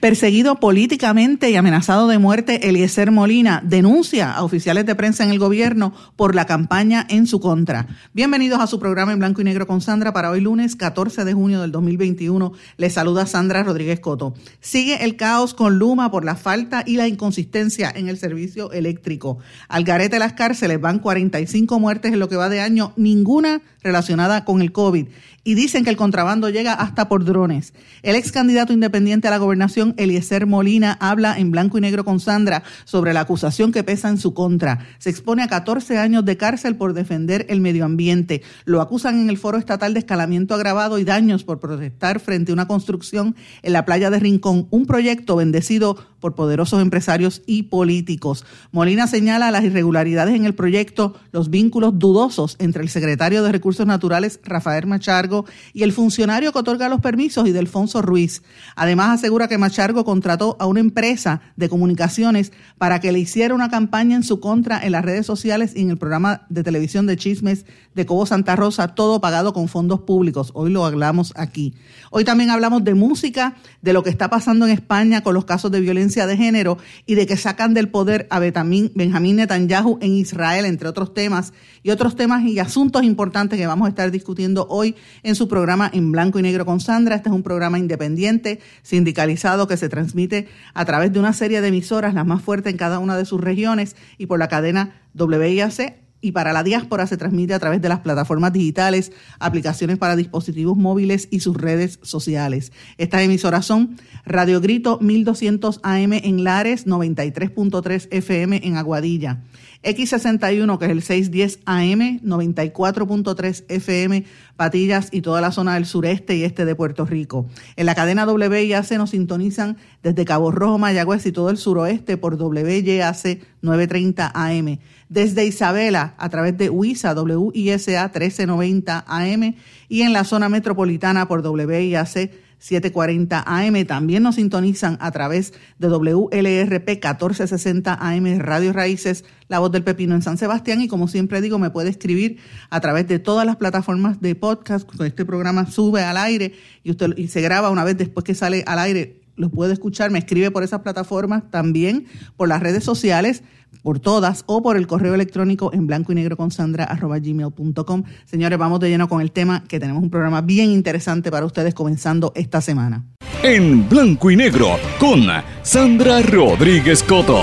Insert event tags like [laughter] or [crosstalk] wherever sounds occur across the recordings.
Perseguido políticamente y amenazado de muerte, Eliezer Molina denuncia a oficiales de prensa en el gobierno por la campaña en su contra. Bienvenidos a su programa en blanco y negro con Sandra para hoy lunes 14 de junio del 2021. Les saluda Sandra Rodríguez Coto. Sigue el caos con Luma por la falta y la inconsistencia en el servicio eléctrico. Al garete de las cárceles van 45 muertes en lo que va de año, ninguna relacionada con el COVID y dicen que el contrabando llega hasta por drones. El ex candidato independiente a la gobernación, Eliezer Molina, habla en blanco y negro con Sandra sobre la acusación que pesa en su contra. Se expone a 14 años de cárcel por defender el medio ambiente. Lo acusan en el foro estatal de escalamiento agravado y daños por protestar frente a una construcción en la playa de Rincón, un proyecto bendecido por poderosos empresarios y políticos. Molina señala las irregularidades en el proyecto, los vínculos dudosos entre el secretario de Recursos Naturales, Rafael Machargo, y el funcionario que otorga los permisos Delfonso Ruiz. Además asegura que Machargo contrató a una empresa de comunicaciones para que le hiciera una campaña en su contra en las redes sociales y en el programa de televisión de chismes de Cobo Santa Rosa, todo pagado con fondos públicos. Hoy lo hablamos aquí. Hoy también hablamos de música, de lo que está pasando en España con los casos de violencia de género y de que sacan del poder a Benjamín Netanyahu en Israel, entre otros temas, y otros temas y asuntos importantes que vamos a estar discutiendo hoy en su programa En Blanco y Negro con Sandra. Este es un programa independiente, sindicalizado, que se transmite a través de una serie de emisoras, las más fuertes en cada una de sus regiones, y por la cadena WIAC y para la diáspora se transmite a través de las plataformas digitales, aplicaciones para dispositivos móviles y sus redes sociales. Estas emisoras son Radio Grito 1200 AM en Lares, 93.3 FM en Aguadilla. X61, que es el 610 AM, 94.3 FM, Patillas y toda la zona del sureste y este de Puerto Rico. En la cadena WIAC nos sintonizan desde Cabo Rojo, Mayagüez y todo el suroeste por WYAC 930 AM. Desde Isabela a través de WISA, WISA 1390 AM y en la zona metropolitana por WIAC 740 AM. También nos sintonizan a través de WLRP 1460 AM Radio Raíces, La Voz del Pepino en San Sebastián. Y como siempre digo, me puede escribir a través de todas las plataformas de podcast. Este programa sube al aire y, usted, y se graba una vez después que sale al aire. Lo puede escuchar, me escribe por esas plataformas también, por las redes sociales por todas o por el correo electrónico en blanco y negro con sandra arroba gmail.com. Señores, vamos de lleno con el tema que tenemos un programa bien interesante para ustedes comenzando esta semana. En blanco y negro con Sandra Rodríguez Coto.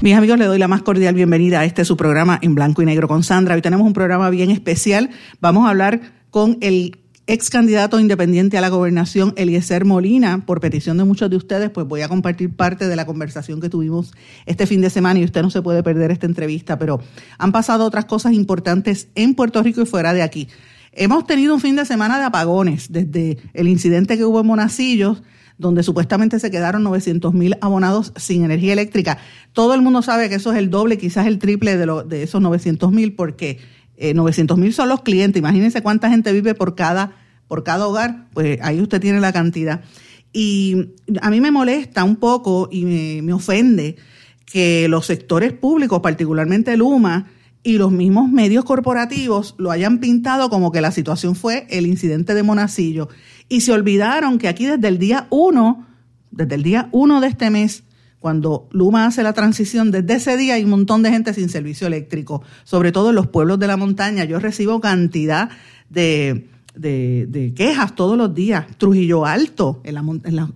Mis amigos, le doy la más cordial bienvenida a este su programa en blanco y negro con Sandra. Hoy tenemos un programa bien especial. Vamos a hablar con el ex candidato independiente a la gobernación, Eliezer Molina, por petición de muchos de ustedes, pues voy a compartir parte de la conversación que tuvimos este fin de semana y usted no se puede perder esta entrevista, pero han pasado otras cosas importantes en Puerto Rico y fuera de aquí. Hemos tenido un fin de semana de apagones, desde el incidente que hubo en Monacillos, donde supuestamente se quedaron 900 mil abonados sin energía eléctrica. Todo el mundo sabe que eso es el doble, quizás el triple de, lo, de esos 900 mil, porque 900 eh, mil son los clientes. Imagínense cuánta gente vive por cada, por cada hogar. Pues ahí usted tiene la cantidad. Y a mí me molesta un poco y me, ofende que los sectores públicos, particularmente Luma, y los mismos medios corporativos lo hayan pintado como que la situación fue el incidente de Monacillo. Y se olvidaron que aquí desde el día uno, desde el día uno de este mes, cuando Luma hace la transición, desde ese día hay un montón de gente sin servicio eléctrico, sobre todo en los pueblos de la montaña. Yo recibo cantidad de, quejas todos los días. Trujillo Alto, en,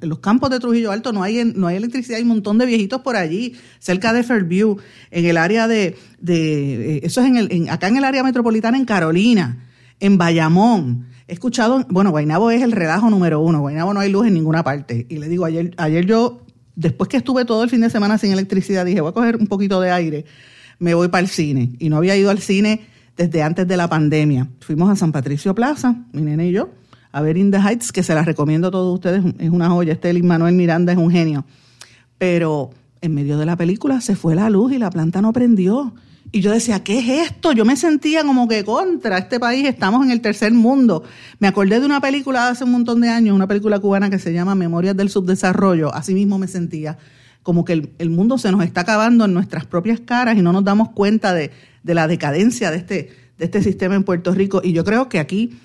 los campos de Trujillo Alto no hay, no hay electricidad, hay un montón de viejitos por allí, cerca de Fairview, en el área de, de eso es en el, acá en el área metropolitana en Carolina, en Bayamón. He escuchado, bueno, Guainabo es el relajo número uno, Guainabo no hay luz en ninguna parte. Y le digo, ayer, ayer yo después que estuve todo el fin de semana sin electricidad, dije, voy a coger un poquito de aire, me voy para el cine. Y no había ido al cine desde antes de la pandemia. Fuimos a San Patricio Plaza, mi nene y yo, a ver In Heights, que se las recomiendo a todos ustedes, es una joya. Este Manuel Miranda es un genio. Pero en medio de la película se fue la luz y la planta no prendió. Y yo decía, ¿qué es esto? Yo me sentía como que contra este país, estamos en el tercer mundo. Me acordé de una película hace un montón de años, una película cubana que se llama Memorias del Subdesarrollo. Así mismo me sentía, como que el, mundo se nos está acabando en nuestras propias caras y no nos damos cuenta de, la decadencia de este, de este sistema en Puerto Rico. Y yo creo que aquí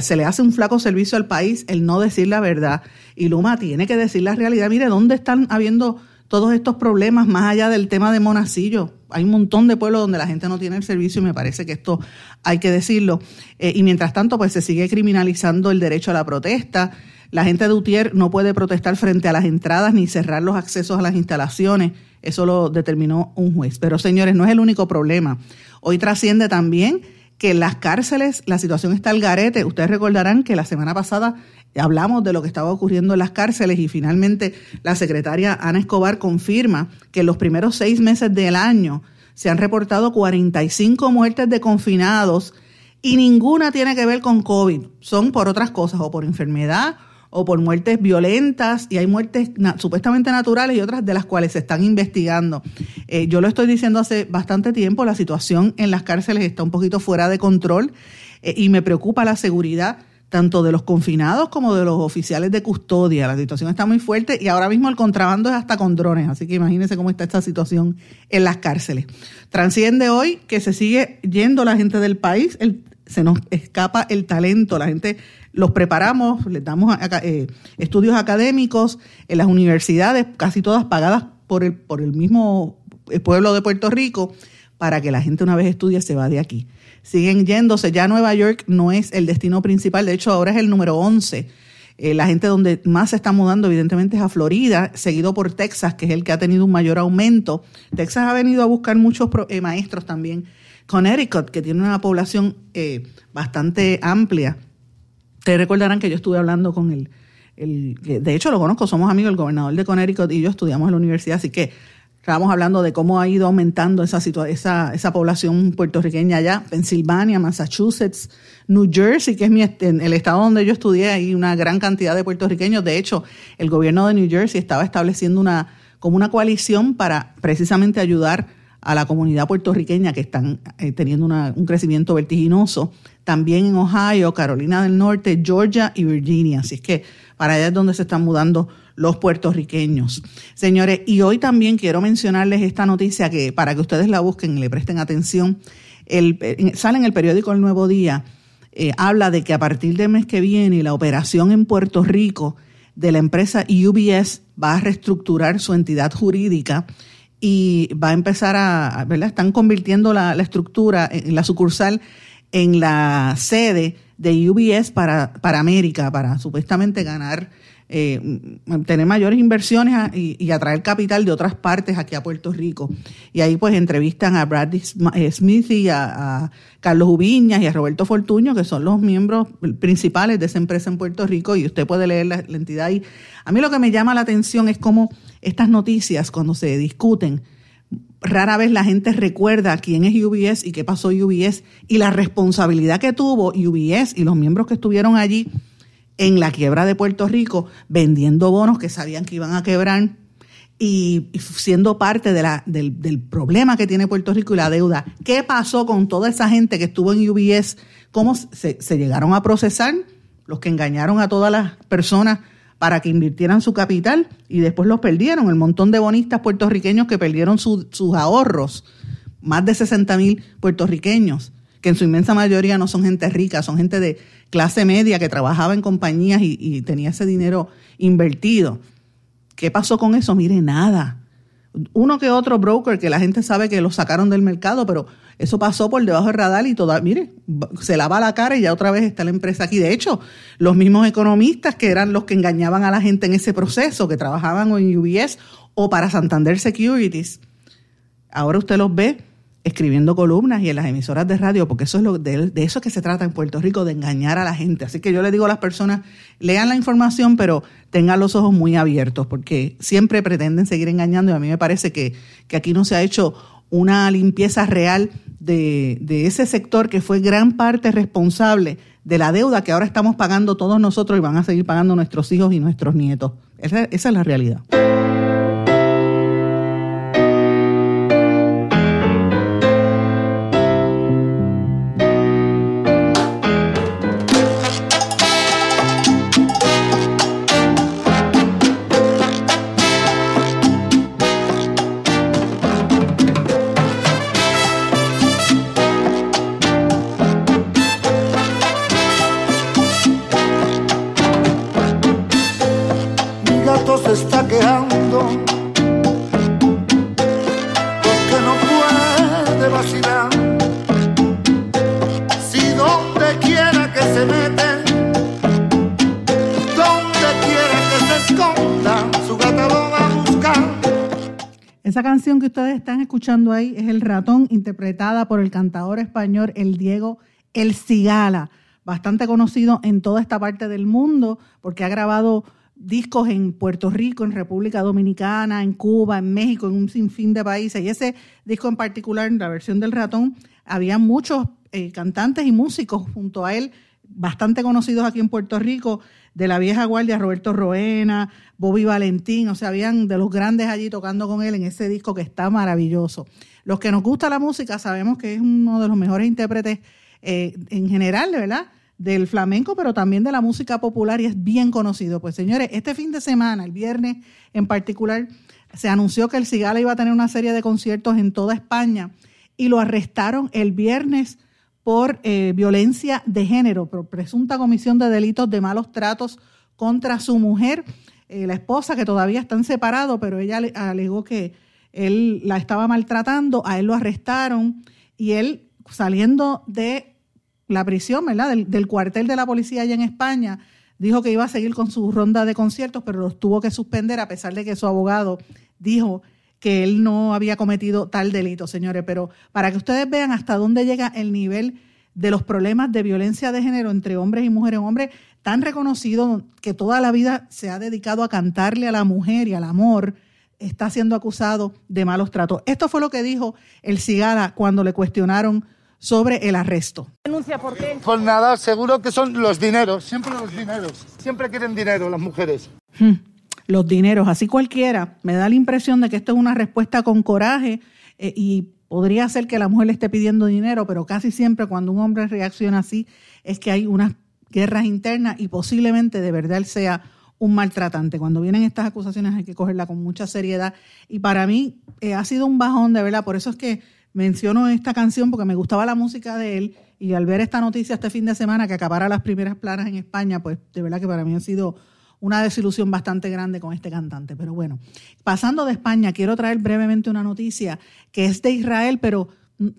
se le hace un flaco servicio al país el no decir la verdad. Y Luma tiene que decir la realidad. Mire, ¿dónde están habiendo todos estos problemas más allá del tema de Monacillo. Hay un montón de pueblos donde la gente no tiene el servicio y me parece que esto hay que decirlo. Eh, y mientras tanto, pues se sigue criminalizando el derecho a la protesta. La gente de Utier no puede protestar frente a las entradas ni cerrar los accesos a las instalaciones. Eso lo determinó un juez. Pero señores, no es el único problema. Hoy trasciende también que en las cárceles la situación está al garete. Ustedes recordarán que la semana pasada hablamos de lo que estaba ocurriendo en las cárceles y finalmente la secretaria Ana Escobar confirma que en los primeros seis meses del año se han reportado 45 muertes de confinados y ninguna tiene que ver con COVID. Son por otras cosas, o por enfermedad, o por muertes violentas, y hay muertes supuestamente naturales y otras de las cuales se están investigando. Eh, yo lo estoy diciendo hace bastante tiempo, la situación en las cárceles está un poquito fuera de control eh, y me preocupa la seguridad tanto de los confinados como de los oficiales de custodia. La situación está muy fuerte y ahora mismo el contrabando es hasta con drones, así que imagínense cómo está esta situación en las cárceles. Transciende hoy que se sigue yendo la gente del país, se nos escapa el talento, la gente los preparamos, les damos eh, estudios académicos en las universidades, casi todas pagadas por el, por el mismo pueblo de Puerto Rico, para que la gente una vez estudie se va de aquí siguen yéndose. Ya Nueva York no es el destino principal, de hecho ahora es el número 11. Eh, la gente donde más se está mudando evidentemente es a Florida, seguido por Texas, que es el que ha tenido un mayor aumento. Texas ha venido a buscar muchos eh, maestros también. Connecticut, que tiene una población eh, bastante amplia. Ustedes recordarán que yo estuve hablando con el, el, de hecho lo conozco, somos amigos, el gobernador de Connecticut y yo estudiamos en la universidad, así que Estábamos hablando de cómo ha ido aumentando esa, esa, esa población puertorriqueña allá, Pensilvania, Massachusetts, New Jersey, que es mi, el estado donde yo estudié, hay una gran cantidad de puertorriqueños. De hecho, el gobierno de New Jersey estaba estableciendo una, como una coalición para precisamente ayudar a la comunidad puertorriqueña que están eh, teniendo un crecimiento vertiginoso. También en Ohio, Carolina del Norte, Georgia y Virginia. Así es que para allá es donde se están mudando los puertorriqueños. Señores, y hoy también quiero mencionarles esta noticia que para que ustedes la busquen y le presten atención, el, sale en el periódico El Nuevo Día, eh, habla de que a partir del mes que viene la operación en Puerto Rico de la empresa UBS va a reestructurar su entidad jurídica y va a empezar a, ¿verdad? Están convirtiendo la, la estructura en la sucursal en la sede de UBS para, para América, para supuestamente ganar eh, tener mayores inversiones y, atraer capital de otras partes aquí a Puerto Rico. Y ahí pues entrevistan a Bradley eh, Smith y a, Carlos Ubiñas y a Roberto Fortuño, que son los miembros principales de esa empresa en Puerto Rico, y usted puede leer la, entidad ahí. A mí lo que me llama la atención es cómo estas noticias, cuando se discuten, rara vez la gente recuerda quién es UBS y qué pasó UBS y la responsabilidad que tuvo UBS y los miembros que estuvieron allí en la quiebra de Puerto Rico vendiendo bonos que sabían que iban a quebrar y siendo parte de la, del, problema que tiene Puerto Rico y la deuda. ¿Qué pasó con toda esa gente que estuvo en UBS? ¿Cómo se, llegaron a procesar? Los que engañaron a todas las personas para que invirtieran su capital y después los perdieron. El montón de bonistas puertorriqueños que perdieron sus ahorros, más de 60 mil puertorriqueños que en su inmensa mayoría no son gente rica, son gente de clase media que trabajaba en compañías y, tenía ese dinero invertido. ¿Qué pasó con eso? Mire, nada. Uno que otro broker que la gente sabe que lo sacaron del mercado, pero eso pasó por debajo del radar y toda, mire, se lava la cara y ya otra vez está la empresa aquí. De hecho, los mismos economistas que eran los que engañaban a la gente en ese proceso, que trabajaban en UBS o para Santander Securities, ahora usted los ve escribiendo columnas y en las emisoras de radio, porque eso es lo de, eso que se trata en Puerto Rico, de engañar a la gente. Así que yo le digo a las personas, lean la información, pero tengan los ojos muy abiertos, porque siempre pretenden seguir engañando y a mí me parece que, que aquí no se ha hecho una limpieza real de, ese sector que fue gran parte responsable de la deuda que ahora estamos pagando todos nosotros y van a seguir pagando nuestros hijos y nuestros nietos. Esa es la realidad. Ahí es El ratón, interpretada por el cantador español El Diego El Cigala, bastante conocido en toda esta parte del mundo porque ha grabado discos en Puerto Rico, en República Dominicana, en Cuba, en México, en un sinfín de países. Y ese disco en particular, la versión del ratón, había muchos eh, cantantes y músicos junto a él, bastante conocidos aquí en Puerto Rico, de la vieja guardia, Roberto Roena, Bobby Valentín, o sea, habían de los grandes allí tocando con él en ese disco que está maravilloso. Los que nos gusta la música sabemos que es uno de los mejores intérpretes eh, en general, ¿verdad? Del flamenco, pero también de la música popular y es bien conocido. Pues señores, este fin de semana, el viernes en particular, se anunció que el Cigala iba a tener una serie de conciertos en toda España y lo arrestaron el viernes por eh, violencia de género, por presunta comisión de delitos de malos tratos contra su mujer, eh, la esposa, que todavía están separados, pero ella alegó que él la estaba maltratando, a él lo arrestaron y él saliendo de la prisión, ¿verdad? Del, del, cuartel de la policía allá en España, dijo que iba a seguir con su ronda de conciertos, pero los tuvo que suspender a pesar de que su abogado dijo que él no había cometido tal delito, señores. Pero para que ustedes vean hasta dónde llega el nivel de los problemas de violencia de género entre hombres y mujeres, un hombre tan reconocido que toda la vida se ha dedicado a cantarle a la mujer y al amor, está siendo acusado de malos tratos. Esto fue lo que dijo el Cigala cuando le cuestionaron sobre el arresto. ¿Denuncia por qué? Por nada, seguro que son los dineros, siempre los dineros, siempre quieren dinero las mujeres. Hmm los dineros, así cualquiera. Me da la impresión de que esto es una respuesta con coraje eh, y podría ser que la mujer le esté pidiendo dinero, pero casi siempre cuando un hombre reacciona así es que hay unas guerras internas y posiblemente de verdad él sea un maltratante. Cuando vienen estas acusaciones hay que cogerla con mucha seriedad. Y para mí eh, ha sido un bajón de verdad, por eso es que menciono esta canción porque me gustaba la música de él. Y al ver esta noticia este fin de semana que acabara las primeras planas en España, pues de verdad que para mí ha sido una desilusión bastante grande con este cantante. Pero bueno, pasando de España, quiero traer brevemente una noticia que es de Israel, pero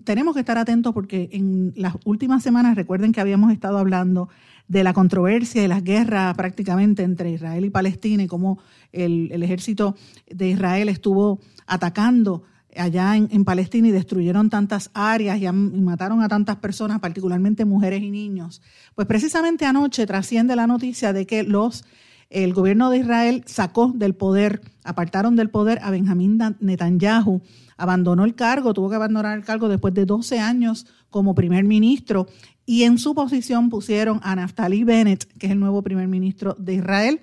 tenemos que estar atentos porque en las últimas semanas recuerden que habíamos estado hablando de la controversia y las guerras prácticamente entre Israel y Palestina y cómo el, ejército de Israel estuvo atacando allá en, Palestina y destruyeron tantas áreas y, y, mataron a tantas personas, particularmente mujeres y niños. Pues precisamente anoche trasciende la noticia de que los el gobierno de Israel sacó del poder, apartaron del poder a Benjamín Netanyahu, abandonó el cargo, tuvo que abandonar el cargo después de 12 años como primer ministro y en su posición pusieron a Naftali Bennett, que es el nuevo primer ministro de Israel.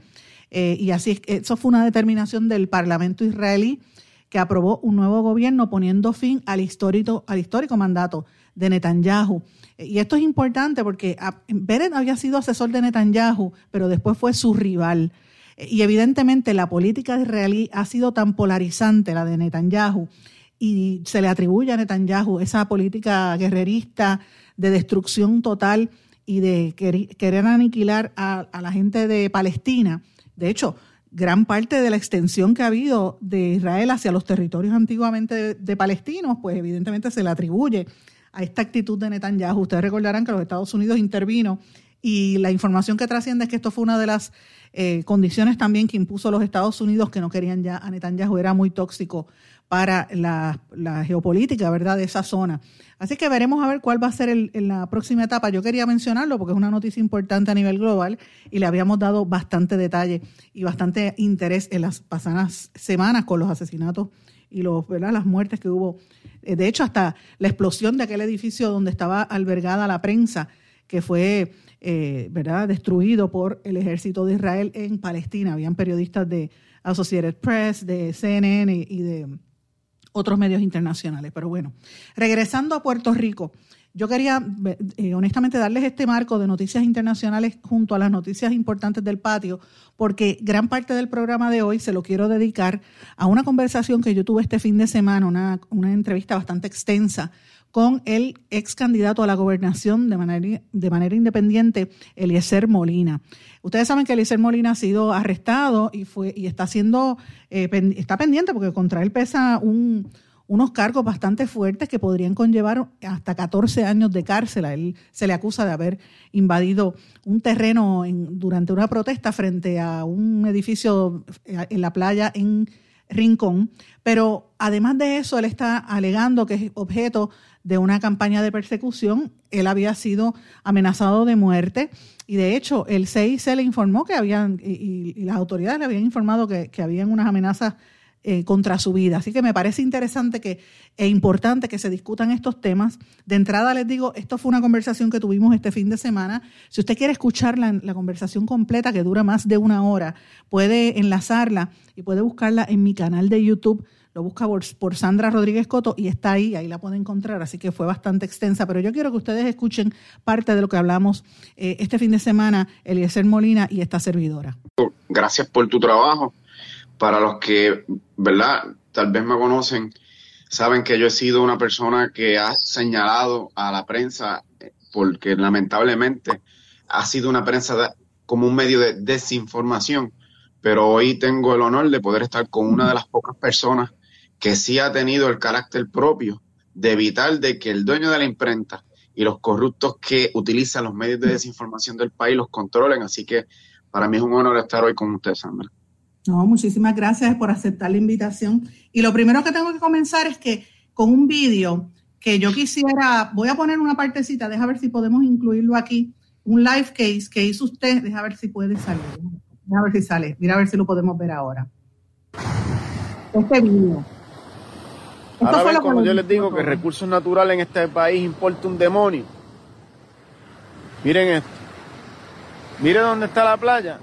Eh, y así, eso fue una determinación del Parlamento israelí que aprobó un nuevo gobierno poniendo fin al histórico, al histórico mandato de Netanyahu. Y esto es importante porque ah, Bennett había sido asesor de Netanyahu, pero después fue su rival. Y evidentemente la política israelí ha sido tan polarizante, la de Netanyahu, y se le atribuye a Netanyahu esa política guerrerista de destrucción total y de querer aniquilar a, la gente de Palestina. De hecho, gran parte de la extensión que ha habido de Israel hacia los territorios antiguamente de, palestinos, pues evidentemente se le atribuye a esta actitud de Netanyahu. Ustedes recordarán que los Estados Unidos intervino y la información que trasciende es que esto fue una de las eh, condiciones también que impuso los Estados Unidos que no querían ya a Netanyahu, era muy tóxico para la, geopolítica, ¿verdad?, de esa zona. Así que veremos a ver cuál va a ser en la próxima etapa. Yo quería mencionarlo porque es una noticia importante a nivel global y le habíamos dado bastante detalle y bastante interés en las pasadas semanas con los asesinatos y los, ¿verdad? las muertes que hubo. Eh, de hecho, hasta la explosión de aquel edificio donde estaba albergada la prensa, que fue eh, ¿verdad? destruido por el ejército de Israel en Palestina. Habían periodistas de Associated Press, de CNN y de otros medios internacionales. Pero bueno, regresando a Puerto Rico, yo quería eh, honestamente darles este marco de noticias internacionales junto a las noticias importantes del patio, porque gran parte del programa de hoy se lo quiero dedicar a una conversación que yo tuve este fin de semana, una, una entrevista bastante extensa con el ex candidato a la gobernación de manera, de manera independiente, Eliezer Molina. Ustedes saben que Eliezer Molina ha sido arrestado y fue y está siendo eh, está pendiente porque contra él pesa un unos cargos bastante fuertes que podrían conllevar hasta 14 años de cárcel. Él se le acusa de haber invadido un terreno durante una protesta frente a un edificio eh, en la playa en Rincón. Pero además de eso, él está alegando que es objeto de una campaña de persecución. Él había sido amenazado de muerte. Y de hecho, el CIC le informó que habían, y, las autoridades le habían informado que, que habían unas amenazas eh, contra su vida. Así que me parece interesante que, e importante que se discutan estos temas. De entrada les digo, esto fue una conversación que tuvimos este fin de semana. Si usted quiere escuchar la, conversación completa, que dura más de una hora, puede enlazarla y puede buscarla en mi canal de YouTube lo busca por, Sandra Rodríguez Coto y está ahí, ahí la puede encontrar, así que fue bastante extensa, pero yo quiero que ustedes escuchen parte de lo que hablamos eh, este fin de semana, Eliezer Molina y esta servidora. Gracias por tu trabajo para los que, ¿verdad? Tal vez me conocen, saben que yo he sido una persona que ha señalado a la prensa eh, porque lamentablemente ha sido una prensa como un medio de desinformación, pero hoy tengo el honor de poder estar con una de las pocas personas que sí ha tenido el carácter propio de evitar de que el dueño de la imprenta y los corruptos que utilizan los medios de desinformación del país los controlen. Así que para mí es un honor estar hoy con usted, Sandra. No, muchísimas gracias por aceptar la invitación. Y lo primero que tengo que comenzar es que con un vídeo que yo quisiera, voy a poner una partecita, deja ver si podemos incluirlo aquí, un live case que hizo usted, deja ver si puede salir, deja ver si sale, mira a ver si lo podemos ver ahora. Este vídeo. Ahora ven cuando yo les digo que recursos naturales en este país importa un demonio. Miren esto. Miren dónde está la playa.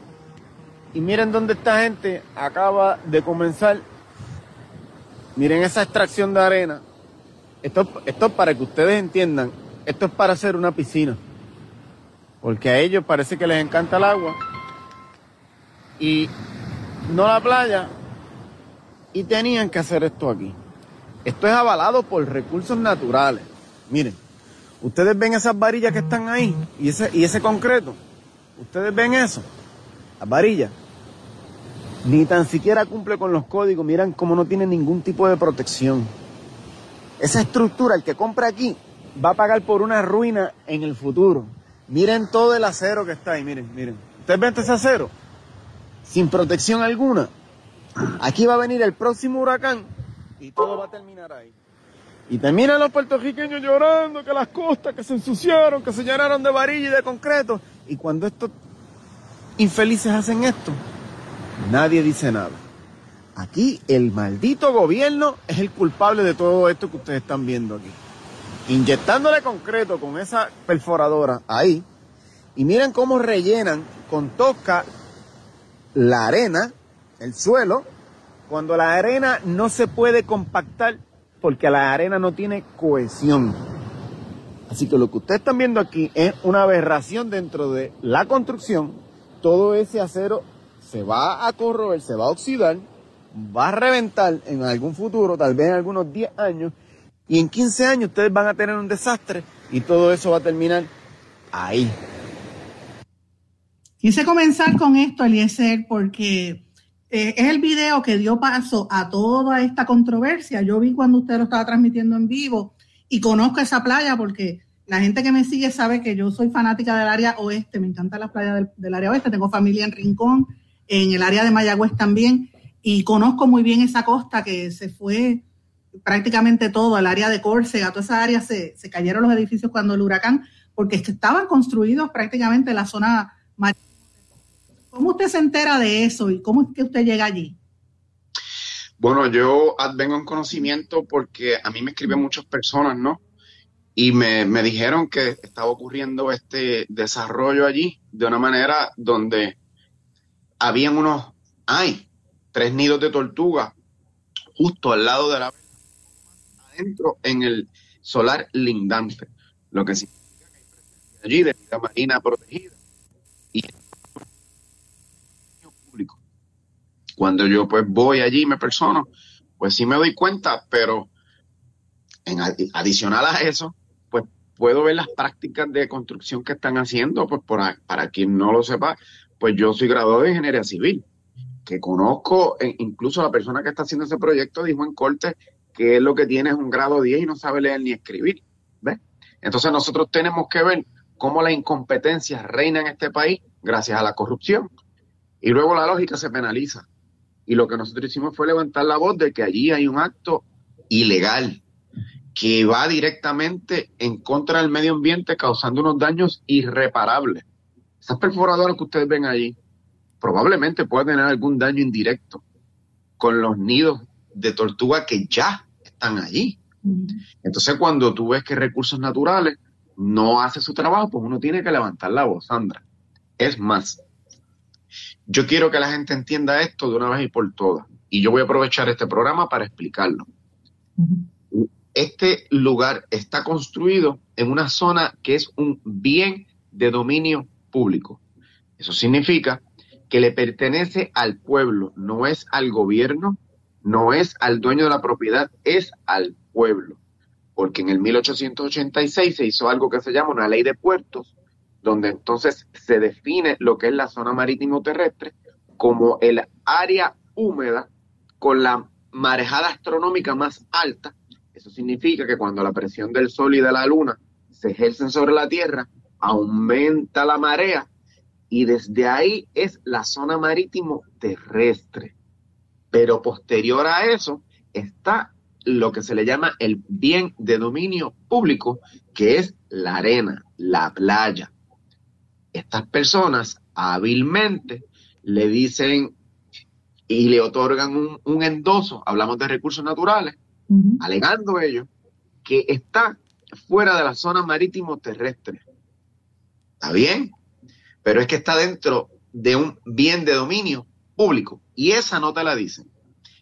Y miren dónde esta gente acaba de comenzar. Miren esa extracción de arena. Esto, esto es para que ustedes entiendan. Esto es para hacer una piscina. Porque a ellos parece que les encanta el agua. Y no la playa. Y tenían que hacer esto aquí. Esto es avalado por recursos naturales. Miren, ustedes ven esas varillas que están ahí y ese, y ese concreto. Ustedes ven eso. Las varillas ni tan siquiera cumple con los códigos, miran cómo no tiene ningún tipo de protección. Esa estructura, el que compra aquí, va a pagar por una ruina en el futuro. Miren todo el acero que está ahí, miren, miren. ¿Ustedes ven ese acero? Sin protección alguna. Aquí va a venir el próximo huracán y todo va a terminar ahí. Y terminan los puertorriqueños llorando que las costas que se ensuciaron, que se llenaron de varilla y de concreto. Y cuando estos infelices hacen esto, Nadie dice nada. Aquí el maldito gobierno es el culpable de todo esto que ustedes están viendo aquí. Inyectándole concreto con esa perforadora ahí. Y miren cómo rellenan con tosca la arena, el suelo, cuando la arena no se puede compactar porque la arena no tiene cohesión. Así que lo que ustedes están viendo aquí es una aberración dentro de la construcción. Todo ese acero se va a corroer, se va a oxidar, va a reventar en algún futuro, tal vez en algunos 10 años, y en 15 años ustedes van a tener un desastre y todo eso va a terminar ahí. Quise comenzar con esto, Eliezer, porque eh, es el video que dio paso a toda esta controversia. Yo vi cuando usted lo estaba transmitiendo en vivo y conozco esa playa porque la gente que me sigue sabe que yo soy fanática del área oeste, me encanta la playa del, área oeste, tengo familia en Rincón, en el área de Mayagüez también, y conozco muy bien esa costa que se fue prácticamente todo, el área de Córcega, toda esa área se, se cayeron los edificios cuando el huracán, porque estaban construidos prácticamente en la zona ¿Cómo usted se entera de eso y cómo es que usted llega allí? Bueno, yo vengo en conocimiento porque a mí me escriben muchas personas, ¿no? Y me, me dijeron que estaba ocurriendo este desarrollo allí de una manera donde habían unos, hay tres nidos de tortuga justo al lado de la adentro en el solar lindante, lo que significa que hay allí de la marina protegida y público. Cuando yo pues voy allí y me persono, pues sí me doy cuenta, pero en adicional a eso, pues puedo ver las prácticas de construcción que están haciendo, pues para quien no lo sepa, pues yo soy graduado de ingeniería civil, que conozco, e incluso la persona que está haciendo ese proyecto dijo en corte que lo que tiene es un grado 10 y no sabe leer ni escribir. ¿ves? Entonces nosotros tenemos que ver cómo la incompetencia reina en este país gracias a la corrupción. Y luego la lógica se penaliza. Y lo que nosotros hicimos fue levantar la voz de que allí hay un acto ilegal que va directamente en contra del medio ambiente causando unos daños irreparables. Esas perforadoras que ustedes ven allí probablemente pueden tener algún daño indirecto con los nidos de tortuga que ya están allí. Entonces, cuando tú ves que recursos naturales no hace su trabajo, pues uno tiene que levantar la voz, Sandra. Es más, yo quiero que la gente entienda esto de una vez y por todas. Y yo voy a aprovechar este programa para explicarlo. Este lugar está construido en una zona que es un bien de dominio público. Eso significa que le pertenece al pueblo, no es al gobierno, no es al dueño de la propiedad, es al pueblo. Porque en el 1886 se hizo algo que se llama una ley de puertos, donde entonces se define lo que es la zona marítimo terrestre como el área húmeda con la marejada astronómica más alta. Eso significa que cuando la presión del sol y de la luna se ejercen sobre la Tierra, aumenta la marea y desde ahí es la zona marítimo terrestre. Pero posterior a eso está lo que se le llama el bien de dominio público, que es la arena, la playa. Estas personas hábilmente le dicen y le otorgan un, endoso, hablamos de recursos naturales, alegando ellos que está fuera de la zona marítimo terrestre. ¿Está bien? Pero es que está dentro de un bien de dominio público. Y esa no te la dicen.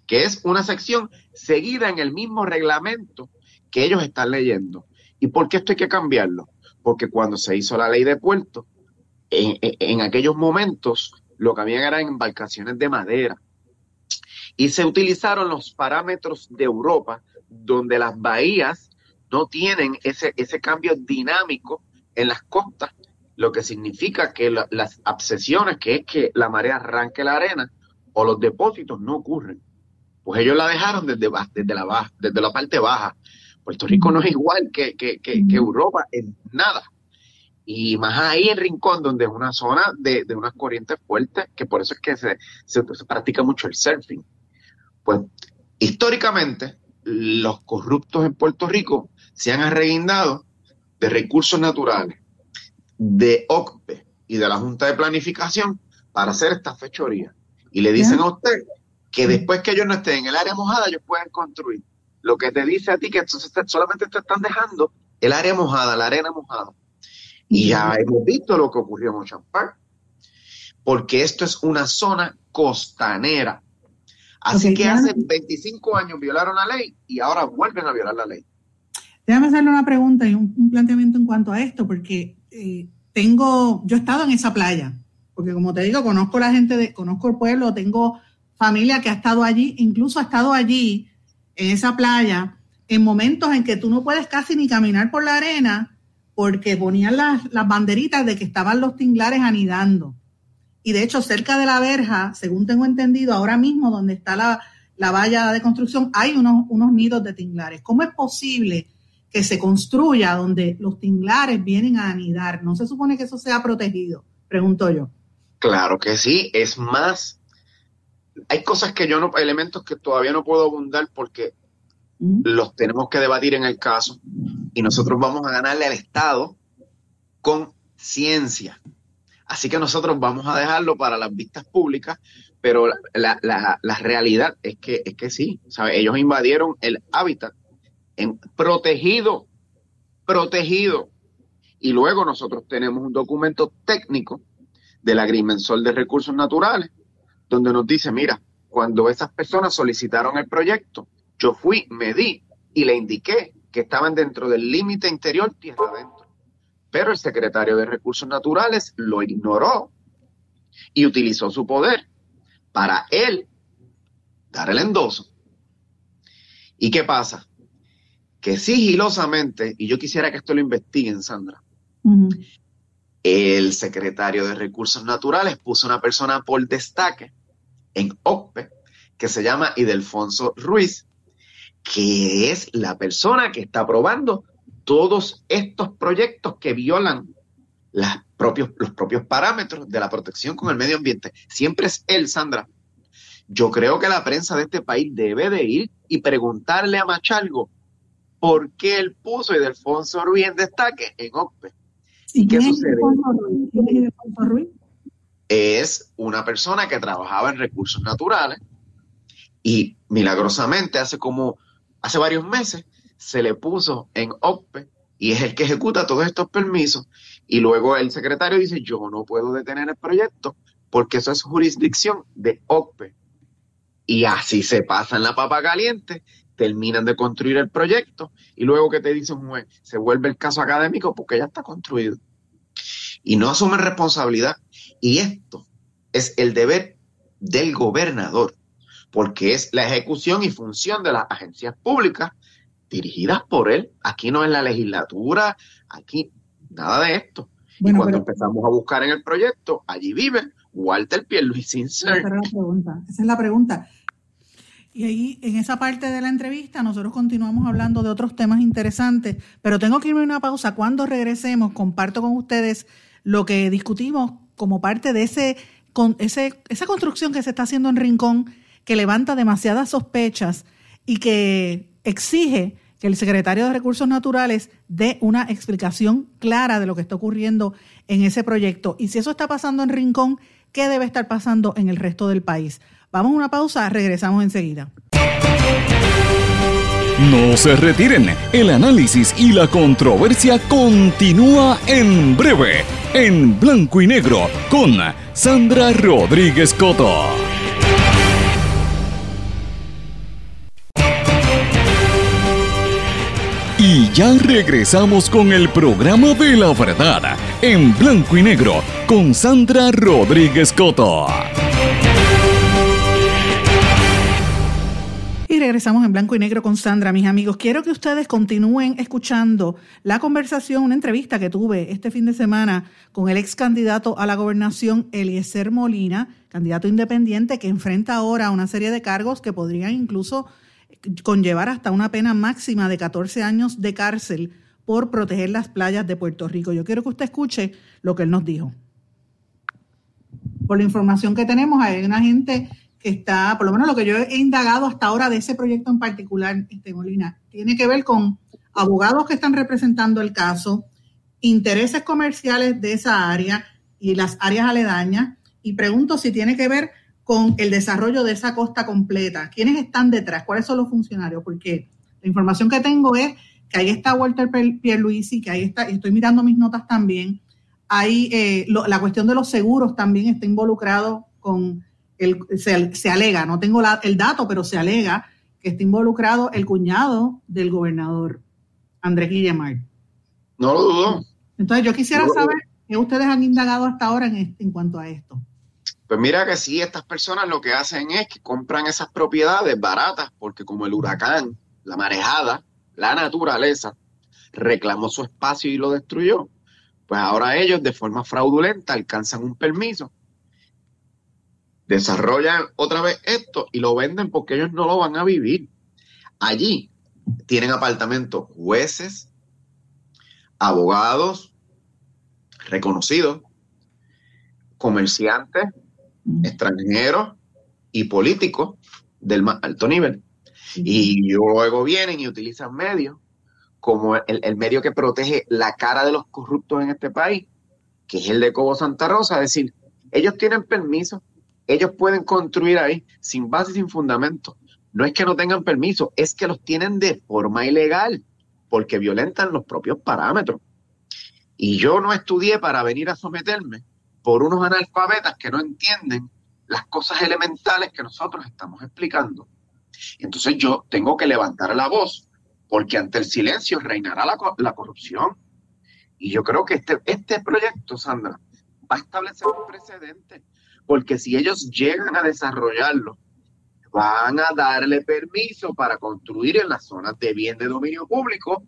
Que es una sección seguida en el mismo reglamento que ellos están leyendo. ¿Y por qué esto hay que cambiarlo? Porque cuando se hizo la ley de puertos, en, en aquellos momentos lo que habían eran embarcaciones de madera. Y se utilizaron los parámetros de Europa, donde las bahías no tienen ese, ese cambio dinámico en las costas lo que significa que las abscesiones, que es que la marea arranque la arena o los depósitos no ocurren. Pues ellos la dejaron desde, desde, la, baja, desde la parte baja. Puerto Rico no es igual que, que, que, Europa en nada. Y más ahí en Rincón, donde es una zona de, de unas corrientes fuertes, que por eso es que se, se, se practica mucho el surfing. Pues históricamente, los corruptos en Puerto Rico se han arreguindado de recursos naturales de OCPE y de la Junta de Planificación para hacer esta fechoría. Y le dicen a usted que después que ellos no estén en el área mojada, ellos pueden construir. Lo que te dice a ti que entonces solamente te están dejando el área mojada, la arena mojada. Y ya hemos visto lo que ocurrió en Ocean Park. Porque esto es una zona costanera. Así que hace 25 años violaron la ley y ahora vuelven a violar la ley. Déjame hacerle una pregunta y un planteamiento en cuanto a esto, porque eh, tengo, yo he estado en esa playa, porque como te digo, conozco la gente, de, conozco el pueblo, tengo familia que ha estado allí, incluso ha estado allí, en esa playa, en momentos en que tú no puedes casi ni caminar por la arena, porque ponían las, banderitas de que estaban los tinglares anidando. Y de hecho, cerca de la verja, según tengo entendido, ahora mismo donde está la, la valla de construcción, hay unos, unos nidos de tinglares. ¿Cómo es posible que se construya donde los tinglares vienen a anidar. ¿No se supone que eso sea protegido? Pregunto yo. Claro que sí, es más. Hay cosas que yo no, elementos que todavía no puedo abundar porque los tenemos que debatir en el caso y nosotros vamos a ganarle al Estado con ciencia. Así que nosotros vamos a dejarlo para las vistas públicas, pero la, la, la realidad es que, es que sí, ellos invadieron el hábitat protegido, protegido. Y luego nosotros tenemos un documento técnico del agrimensor de recursos naturales, donde nos dice, mira, cuando esas personas solicitaron el proyecto, yo fui, medí y le indiqué que estaban dentro del límite interior tierra adentro. Pero el secretario de Recursos Naturales lo ignoró y utilizó su poder para él dar el endoso. ¿Y qué pasa? Que sigilosamente, y yo quisiera que esto lo investiguen, Sandra, el secretario de Recursos Naturales puso una persona por destaque en OCPE que se llama Idelfonso Ruiz, que es la persona que está aprobando todos estos proyectos que violan propios, los propios parámetros de la protección con el medio ambiente. Siempre es él, Sandra. Yo creo que la prensa de este país debe de ir y preguntarle a Machalgo por qué él puso a Idelfonso Ruiz en destaque en OCPE. ¿Y qué sucede? Es Ruiz? Es una persona que trabajaba en recursos naturales y milagrosamente hace como, hace varios meses, se le puso en OCPE y es el que ejecuta todos estos permisos. Y luego el secretario dice, yo no puedo detener el proyecto porque eso es jurisdicción de OCPE. Y así se pasa en la papa caliente, terminan de construir el proyecto y luego que te dicen, juez, se vuelve el caso académico porque ya está construido. Y no asumen responsabilidad. Y esto es el deber del gobernador porque es la ejecución y función de las agencias públicas dirigidas por él. Aquí no es la legislatura, aquí nada de esto. y cuando empezamos a buscar en el proyecto, allí vive Walter Pierluisi Esa es la pregunta. Esa es la pregunta. Y ahí, en esa parte de la entrevista, nosotros continuamos hablando de otros temas interesantes, pero tengo que irme a una pausa. Cuando regresemos, comparto con ustedes lo que discutimos como parte de ese, con ese, esa construcción que se está haciendo en Rincón que levanta demasiadas sospechas y que exige que el secretario de Recursos Naturales dé una explicación clara de lo que está ocurriendo en ese proyecto. Y si eso está pasando en Rincón, ¿qué debe estar pasando en el resto del país? Vamos a una pausa, regresamos enseguida. No se retiren, el análisis y la controversia continúa en breve, en blanco y negro, con Sandra Rodríguez Coto. Y ya regresamos con el programa de la verdad, en blanco y negro, con Sandra Rodríguez Coto. Y regresamos en blanco y negro con Sandra, mis amigos. Quiero que ustedes continúen escuchando la conversación, una entrevista que tuve este fin de semana con el ex candidato a la gobernación, Eliezer Molina, candidato independiente que enfrenta ahora una serie de cargos que podrían incluso conllevar hasta una pena máxima de 14 años de cárcel por proteger las playas de Puerto Rico. Yo quiero que usted escuche lo que él nos dijo. Por la información que tenemos, hay una gente que está, por lo menos lo que yo he indagado hasta ahora de ese proyecto en particular, este Molina, tiene que ver con abogados que están representando el caso, intereses comerciales de esa área y las áreas aledañas, y pregunto si tiene que ver con el desarrollo de esa costa completa. ¿Quiénes están detrás? ¿Cuáles son los funcionarios? Porque la información que tengo es que ahí está Walter Pierluisi, que ahí está, y estoy mirando mis notas también. Ahí eh, la cuestión de los seguros también está involucrado con, el, se, alega, no tengo el dato, pero se alega que está involucrado el cuñado del gobernador, Andrés Guillemar. No lo dudo. Entonces yo quisiera saber qué ustedes han indagado hasta ahora en, en cuanto a esto. Pues mira que sí, estas personas lo que hacen es que compran esas propiedades baratas, porque como el huracán, la marejada, la naturaleza, reclamó su espacio y lo destruyó, pues ahora ellos de forma fraudulenta alcanzan un permiso, desarrollan otra vez esto y lo venden porque ellos no lo van a vivir. Allí tienen apartamentos jueces, abogados reconocidos, comerciantes, extranjeros y políticos del más alto nivel. Y luego vienen y utilizan medios como el, medio que protege la cara de los corruptos en este país, que es el de Cobo Santa Rosa, es decir, ellos tienen permiso, ellos pueden construir ahí sin base y sin fundamento. No es que no tengan permiso, es que los tienen de forma ilegal, porque violentan los propios parámetros. Y yo no estudié para venir a someterme por unos analfabetas que no entienden las cosas elementales que nosotros estamos explicando. Entonces yo tengo que levantar la voz, porque ante el silencio reinará la, la corrupción. Y yo creo que este, este proyecto, Sandra, va a establecer un precedente, porque si ellos llegan a desarrollarlo, van a darle permiso para construir en las zonas de bien de dominio público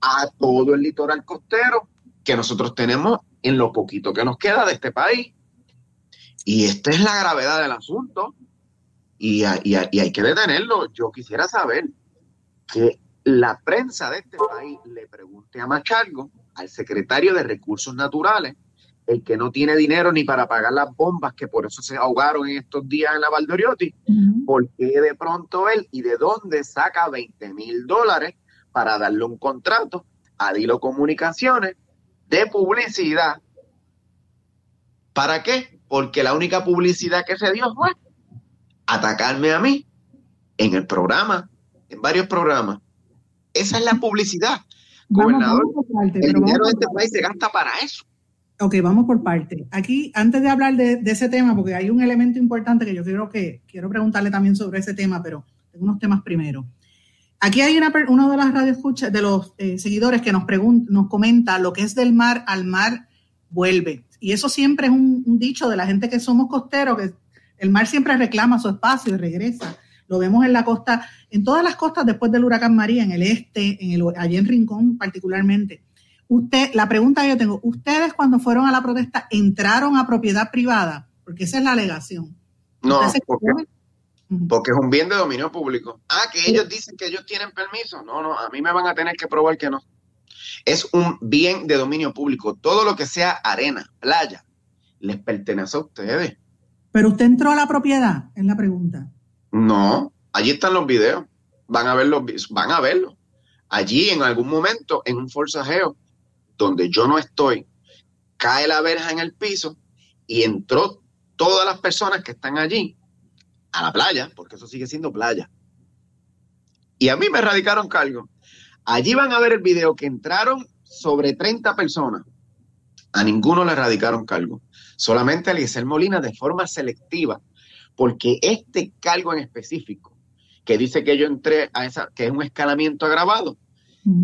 a todo el litoral costero que nosotros tenemos en lo poquito que nos queda de este país. Y esta es la gravedad del asunto y, y hay que detenerlo. Yo quisiera saber que la prensa de este país le pregunte a Machalgo, al secretario de Recursos Naturales, el que no tiene dinero ni para pagar las bombas, que por eso se ahogaron en estos días en la Valdoriotti, ¿por qué de pronto él y de dónde saca 20 mil dólares para darle un contrato a Dilo Comunicaciones de publicidad? ¿Para qué? Porque la única publicidad que se dio fue atacarme a mí en el programa, en varios programas. Esa es la publicidad. Gobernador, el dinero de este país se gasta para eso. Ok, vamos por parte. Aquí, antes de hablar de, ese tema, porque hay un elemento importante que yo quiero que quiero preguntarle también sobre ese tema, pero tengo unos temas primero. Aquí hay una, uno de las radioescuchas, de los eh, seguidores que nos pregunta, nos comenta lo que es del mar al mar vuelve. Y eso siempre es un, dicho de la gente que somos costeros, que el mar siempre reclama su espacio y regresa. Lo vemos en la costa, en todas las costas después del huracán María, en el este, en el, allí en Rincón particularmente Usted, la pregunta que yo tengo, ¿ustedes cuando fueron a la protesta entraron a propiedad privada? Porque esa es la alegación. No, porque, porque, es un bien de dominio público. Ah, que ellos dicen que ellos tienen permiso. No, no, a mí me van a tener que probar que no. Es un bien de dominio público. Todo lo que sea arena, playa, les pertenece a ustedes. Pero usted entró a la propiedad, es la pregunta. No, allí están los videos. Van a verlo, van a verlo. Allí en algún momento, en un forcajeo, donde yo no estoy, cae la verja en el piso y entró todas las personas que están allí a la playa, porque eso sigue siendo playa. Y a mí me radicaron cargo. Allí van a ver el video que entraron sobre 30 personas. A ninguno le radicaron cargo. Solamente a Eliezer Molina de forma selectiva, porque este cargo en específico, que dice que yo entré a esa, que es un escalamiento agravado,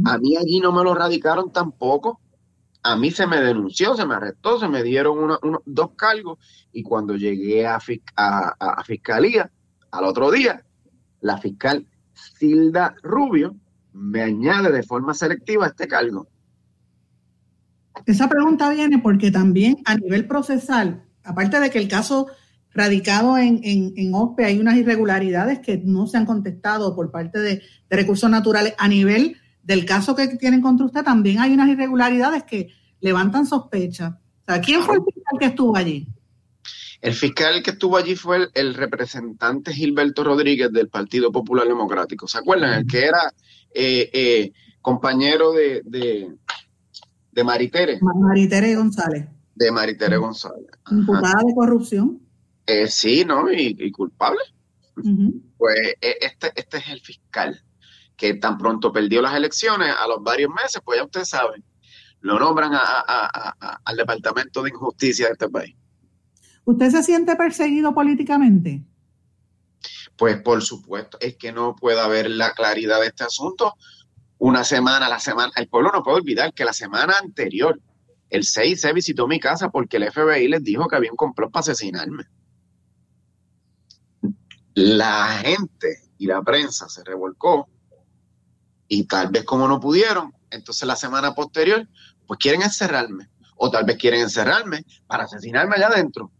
a mí allí no me lo radicaron tampoco a mí se me denunció, se me arrestó, se me dieron dos cargos y cuando llegué a, fiscalía al otro día, la fiscal Silda Rubio me añade de forma selectiva este cargo. Esa pregunta viene porque también a nivel procesal, aparte de que el caso radicado en, en, OSPE hay unas irregularidades que no se han contestado por parte de, de recursos naturales a nivel del caso que tienen contra usted, también hay unas irregularidades que levantan sospechas. ¿quién fue el fiscal que estuvo allí? El fiscal que estuvo allí fue el, representante Gilberto Rodríguez del Partido Popular Democrático. ¿Se acuerdan? El que era eh, eh, compañero de, de, Maritere. Maritere González. De Maritere González. Imputada de corrupción. Eh, sí, ¿no? Y, culpable. Pues este, este es el fiscal que tan pronto perdió las elecciones, a los varios meses, pues ya ustedes saben, lo nombran al Departamento de Injusticia de este país. ¿Usted se siente perseguido políticamente? Pues por supuesto, es que no puede haber la claridad de este asunto. Una semana, la semana, el pueblo no puede olvidar que la semana anterior, el 6 se visitó mi casa porque el FBI les dijo que había un complot para asesinarme. La gente y la prensa se revolcó y tal vez como no pudieron, entonces la semana posterior, pues quieren encerrarme. O tal vez quieren encerrarme para asesinarme allá adentro.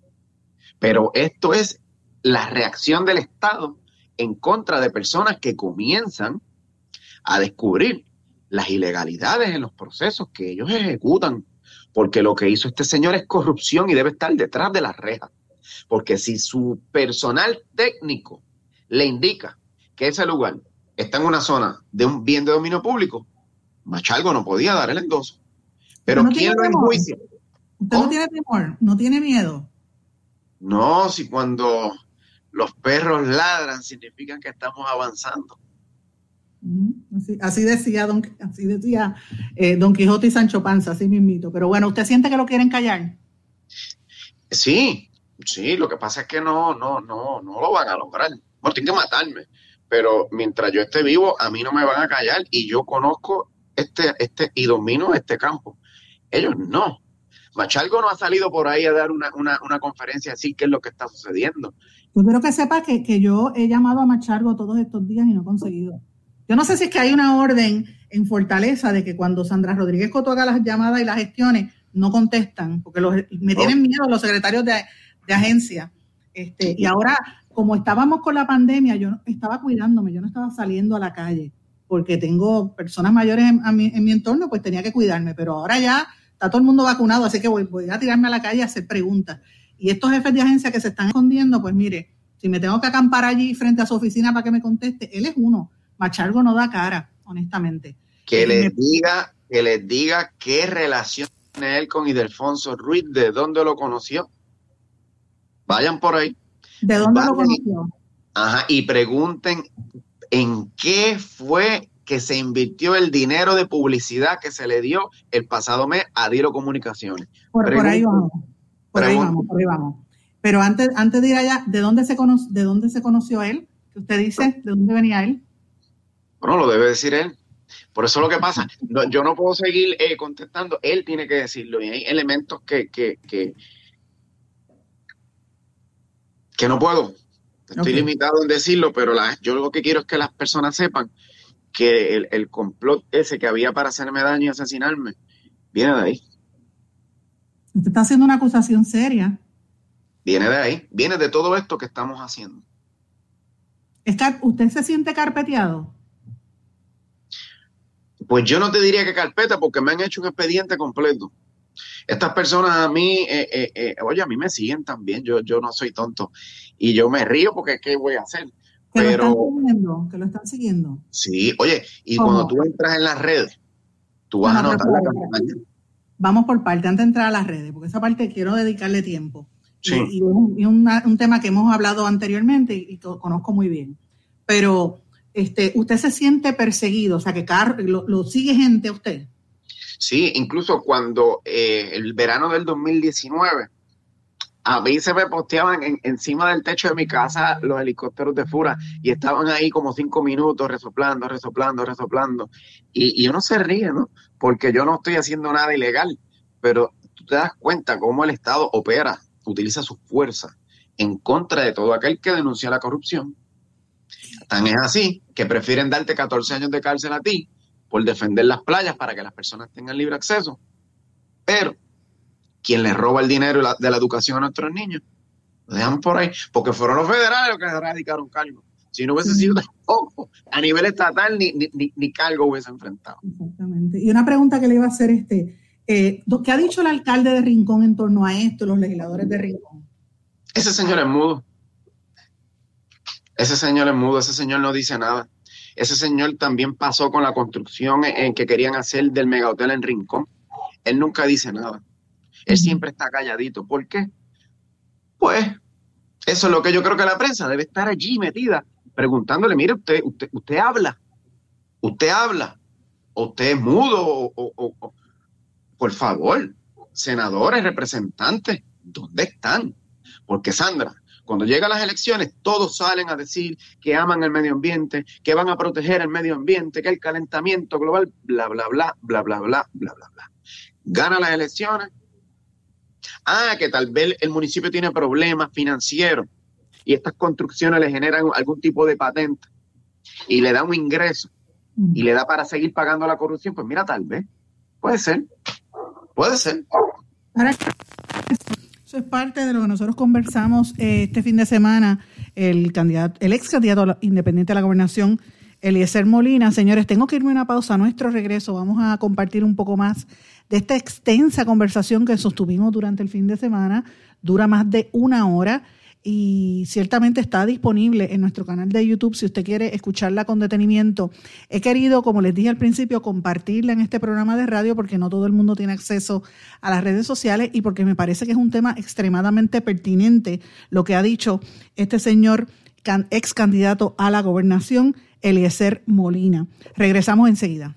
Pero esto es la reacción del Estado en contra de personas que comienzan a descubrir las ilegalidades en los procesos que ellos ejecutan. Porque lo que hizo este señor es corrupción y debe estar detrás de las rejas. Porque si su personal técnico le indica que ese lugar está en una zona de un bien de dominio público, Machalgo no podía dar el endoso. Pero ¿quién lo enjuicia? ¿Usted no tiene temor? ¿No tiene miedo? No, si cuando los perros ladran significa que estamos avanzando. Así, decía Don, así decía, eh, Don Quijote y Sancho Panza, así mismito. Pero bueno, ¿usted siente que lo quieren callar? Sí, sí, lo que pasa es que no, no, no, no lo van a lograr. Bueno, tienen que matarme, pero mientras yo esté vivo, a mí no me van a callar y yo conozco este, este, y domino este campo. Ellos no. Machalgo no ha salido por ahí a dar una, una, una conferencia así, qué es lo que está sucediendo. Yo quiero que sepa que, que yo he llamado a Machalgo todos estos días y no he conseguido. Yo no sé si es que hay una orden en Fortaleza de que cuando Sandra Rodríguez Coto haga las llamadas y las gestiones, no contestan, porque me tienen miedo los secretarios de, agencia. Este, y ahora, como estábamos con la pandemia, yo estaba cuidándome, yo no estaba saliendo a la calle, porque tengo personas mayores en, mi, entorno, pues tenía que cuidarme, pero ahora ya está todo el mundo vacunado, así que voy, voy a tirarme a la calle a hacer preguntas. Y estos jefes de agencia que se están escondiendo, pues mire, si me tengo que acampar allí frente a su oficina para que me conteste, él es uno Machargo no da cara, honestamente. Que eh, les diga, que les diga qué relación tiene él con Idelfonso Ruiz, de dónde lo conoció. Vayan por ahí. ¿De dónde lo conoció? Ajá, y pregunten en qué fue que se invirtió el dinero de publicidad que se le dio el pasado mes a Dilo Comunicaciones. Por, ahí vamos. Por ahí vamos, por ahí vamos. Pero antes, antes de ir allá, ¿de dónde se conoció, de dónde se conoció él? ¿Qué usted dice? ¿De dónde venía él? Bueno, lo debe decir él. Por eso lo que pasa, yo no puedo seguir eh, contestando, él tiene que decirlo. Y hay elementos que, que, que, no puedo. Estoy limitado en decirlo, pero yo lo que quiero es que las personas sepan que el, el, complot ese que había para hacerme daño y asesinarme viene de ahí. Usted está haciendo una acusación seria. Viene de ahí, viene de todo esto que estamos haciendo. ¿Usted se siente carpeteado? Pues yo no te diría que carpeta porque me han hecho un expediente completo. Estas personas a mí, eh, eh, eh, oye, a mí me siguen también, yo, yo no soy tonto. Y yo me río porque ¿qué voy a hacer? Que lo están siguiendo, que lo están siguiendo. Sí, oye, y cuando tú entras en las redes, tú vas a notar la campaña. Vamos por parte, antes de entrar a las redes, porque esa parte quiero dedicarle tiempo. Sí. Y, es un, tema que hemos hablado anteriormente y, y conozco muy bien. Pero este, usted se siente perseguido, o sea, que lo, sigue gente a usted. Sí, incluso cuando eh, el verano del 2019, a mí se me posteaban encima del techo de mi casa los helicópteros de Fura y estaban ahí como cinco minutos resoplando, resoplando, resoplando. Y, y uno se ríe, ¿no? Porque yo no estoy haciendo nada ilegal, pero tú te das cuenta cómo el Estado opera, utiliza su fuerza en contra de todo aquel que denuncia la corrupción Tan es así que prefieren darte 14 años de cárcel a ti por defender las playas para que las personas tengan libre acceso. Pero quien le roba el dinero de la educación a nuestros niños, lo dejan por ahí, porque fueron los federales los que erradicaron cargo. Si no hubiese sido tampoco, a nivel estatal ni, ni, ni, cargo hubiese enfrentado. Exactamente. Y una pregunta que le iba a hacer este, eh, ¿qué ha dicho el alcalde de Rincón en torno a esto, los legisladores de Rincón? Ese señor es mudo. Ese señor es mudo, ese señor no dice nada. Ese señor también pasó con la construcción en que querían hacer del mega hotel en Rincón. Él nunca dice nada. Él siempre está calladito. ¿Por qué? Pues eso es lo que yo creo que la prensa debe estar allí metida, preguntándole, mire, usted, usted, usted habla, usted habla, usted es mudo, o, por favor, senadores, representantes, ¿dónde están? Porque Sandra, cuando llegan las elecciones, todos salen a decir que aman el medio ambiente, que van a proteger el medio ambiente, que el calentamiento global, bla, bla, bla, bla, bla, bla, bla, bla, bla. Gana las elecciones. Ah, que tal vez el municipio tiene problemas financieros y estas construcciones le generan algún tipo de patente y le da un ingreso y le da para seguir pagando la corrupción, pues mira, tal vez. Puede ser. Puede ser es parte de lo que nosotros conversamos eh, este fin de semana. El candidato, el ex candidato independiente de la gobernación, Eliezer Molina. Señores, tengo que irme a una pausa. A nuestro regreso vamos a compartir un poco más de esta extensa conversación que sostuvimos durante el fin de semana. Dura más de una hora. Y ciertamente está disponible en nuestro canal de YouTube si usted quiere escucharla con detenimiento. He querido, como les dije al principio, compartirla en este programa de radio porque no todo el mundo tiene acceso a las redes sociales y porque me parece que es un tema extremadamente pertinente lo que ha dicho este señor ex candidato a la gobernación, Eliezer Molina. Regresamos enseguida.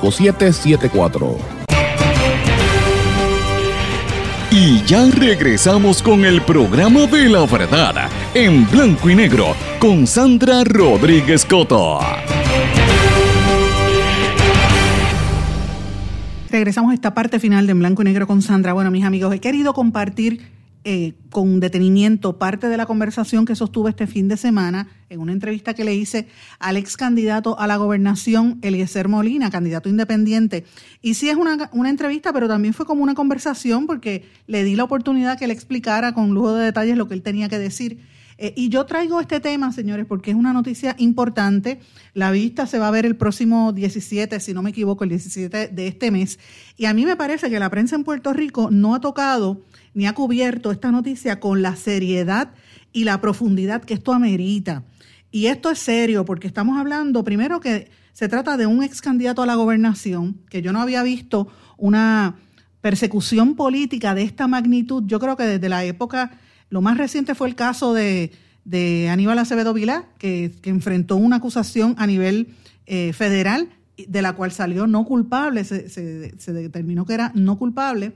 5774. Y ya regresamos con el programa de la verdad en blanco y negro con Sandra Rodríguez Coto. Regresamos a esta parte final de En Blanco y Negro con Sandra. Bueno, mis amigos, he querido compartir eh, con detenimiento parte de la conversación que sostuve este fin de semana en una entrevista que le hice al ex candidato a la gobernación, Eliezer Molina, candidato independiente. Y sí es una, una entrevista, pero también fue como una conversación porque le di la oportunidad que le explicara con lujo de detalles lo que él tenía que decir. Eh, y yo traigo este tema, señores, porque es una noticia importante. La vista se va a ver el próximo 17, si no me equivoco, el 17 de este mes. Y a mí me parece que la prensa en Puerto Rico no ha tocado ni ha cubierto esta noticia con la seriedad y la profundidad que esto amerita. Y esto es serio porque estamos hablando, primero que se trata de un ex candidato a la gobernación, que yo no había visto una persecución política de esta magnitud. Yo creo que desde la época, lo más reciente fue el caso de, Aníbal Acevedo Vilá, que, enfrentó una acusación a nivel eh, federal, de la cual salió no culpable, se, se determinó que era no culpable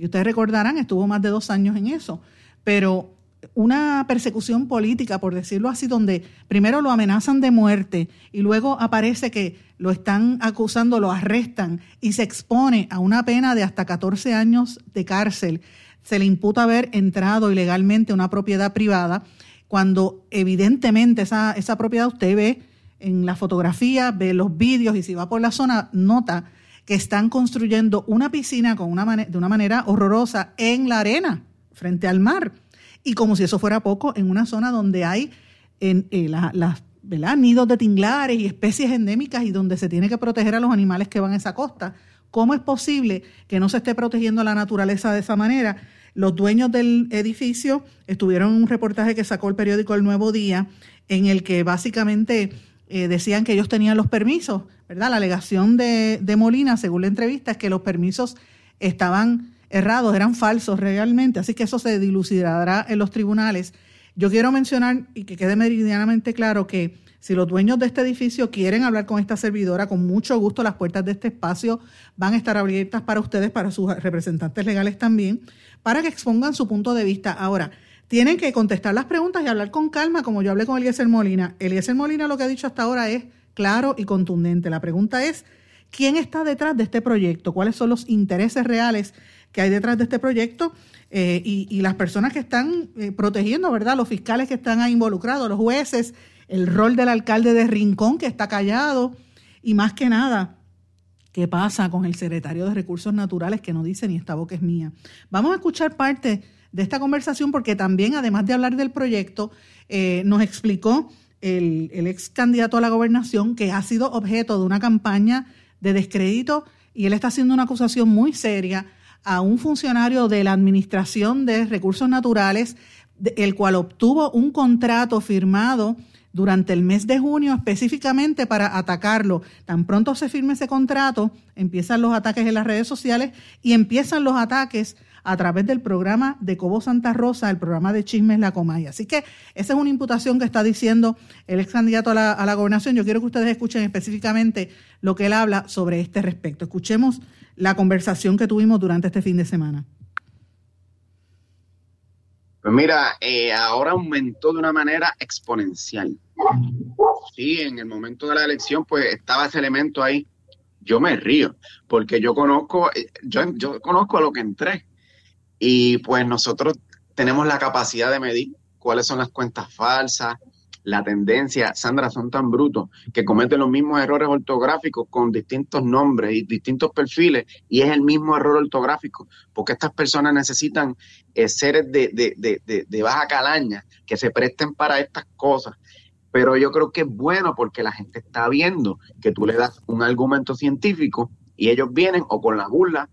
y ustedes recordarán, estuvo más de dos años en eso. Pero una persecución política, por decirlo así, donde primero lo amenazan de muerte y luego aparece que lo están acusando, lo arrestan y se expone a una pena de hasta 14 años de cárcel. Se le imputa haber entrado ilegalmente a una propiedad privada, cuando evidentemente esa, esa propiedad usted ve en la fotografía, ve los vídeos y si va por la zona, nota que están construyendo una piscina con una de una manera horrorosa en la arena, frente al mar. Y como si eso fuera poco, en una zona donde hay en, eh, las nidos de tinglares y especies endémicas y donde se tiene que proteger a los animales que van a esa costa. ¿Cómo es posible que no se esté protegiendo la naturaleza de esa manera? Los dueños del edificio estuvieron en un reportaje que sacó el periódico El Nuevo Día, en el que básicamente eh, decían que ellos tenían los permisos, ¿verdad? La alegación de, Molina, según la entrevista, es que los permisos estaban errados, eran falsos realmente, así que eso se dilucidará en los tribunales. Yo quiero mencionar y que quede meridianamente claro que si los dueños de este edificio quieren hablar con esta servidora, con mucho gusto las puertas de este espacio van a estar abiertas para ustedes, para sus representantes legales también, para que expongan su punto de vista. Ahora, tienen que contestar las preguntas y hablar con calma, como yo hablé con Eliezer Molina. Eliezer Molina lo que ha dicho hasta ahora es claro y contundente. La pregunta es, quién está detrás de este proyecto, cuáles son los intereses reales que hay detrás de este proyecto eh, y, las personas que están eh, protegiendo, ¿verdad? Los fiscales que están ahí involucrados, los jueces, el rol del alcalde de Rincón que está callado y más que nada, ¿qué pasa con el secretario de Recursos Naturales que no dice ni esta boca es mía? Vamos a escuchar parte de esta conversación porque también, además de hablar del proyecto, eh, nos explicó el, ex candidato a la gobernación que ha sido objeto de una campaña de descrédito y él está haciendo una acusación muy seria a un funcionario de la Administración de Recursos Naturales, el cual obtuvo un contrato firmado durante el mes de junio específicamente para atacarlo. Tan pronto se firme ese contrato, empiezan los ataques en las redes sociales y empiezan los ataques a través del programa de Cobo Santa Rosa, el programa de Chismes La Comaya. Así que esa es una imputación que está diciendo el ex candidato a la, a la gobernación. Yo quiero que ustedes escuchen específicamente lo que él habla sobre este respecto. Escuchemos la conversación que tuvimos durante este fin de semana. Pues mira, eh, ahora aumentó de una manera exponencial. Sí, en el momento de la elección, pues estaba ese elemento ahí. Yo me río, porque yo conozco, eh, yo conozco a lo que entré. Y pues nosotros tenemos la capacidad de medir cuáles son las cuentas falsas, la tendencia, Sandra, son tan brutos que cometen los mismos errores ortográficos con distintos nombres y distintos perfiles y es el mismo error ortográfico, porque estas personas necesitan eh, seres de, de, de, de, baja calaña que se presten para estas cosas. Pero yo creo que es bueno porque la gente está viendo que tú le das un argumento científico y ellos vienen o con la burla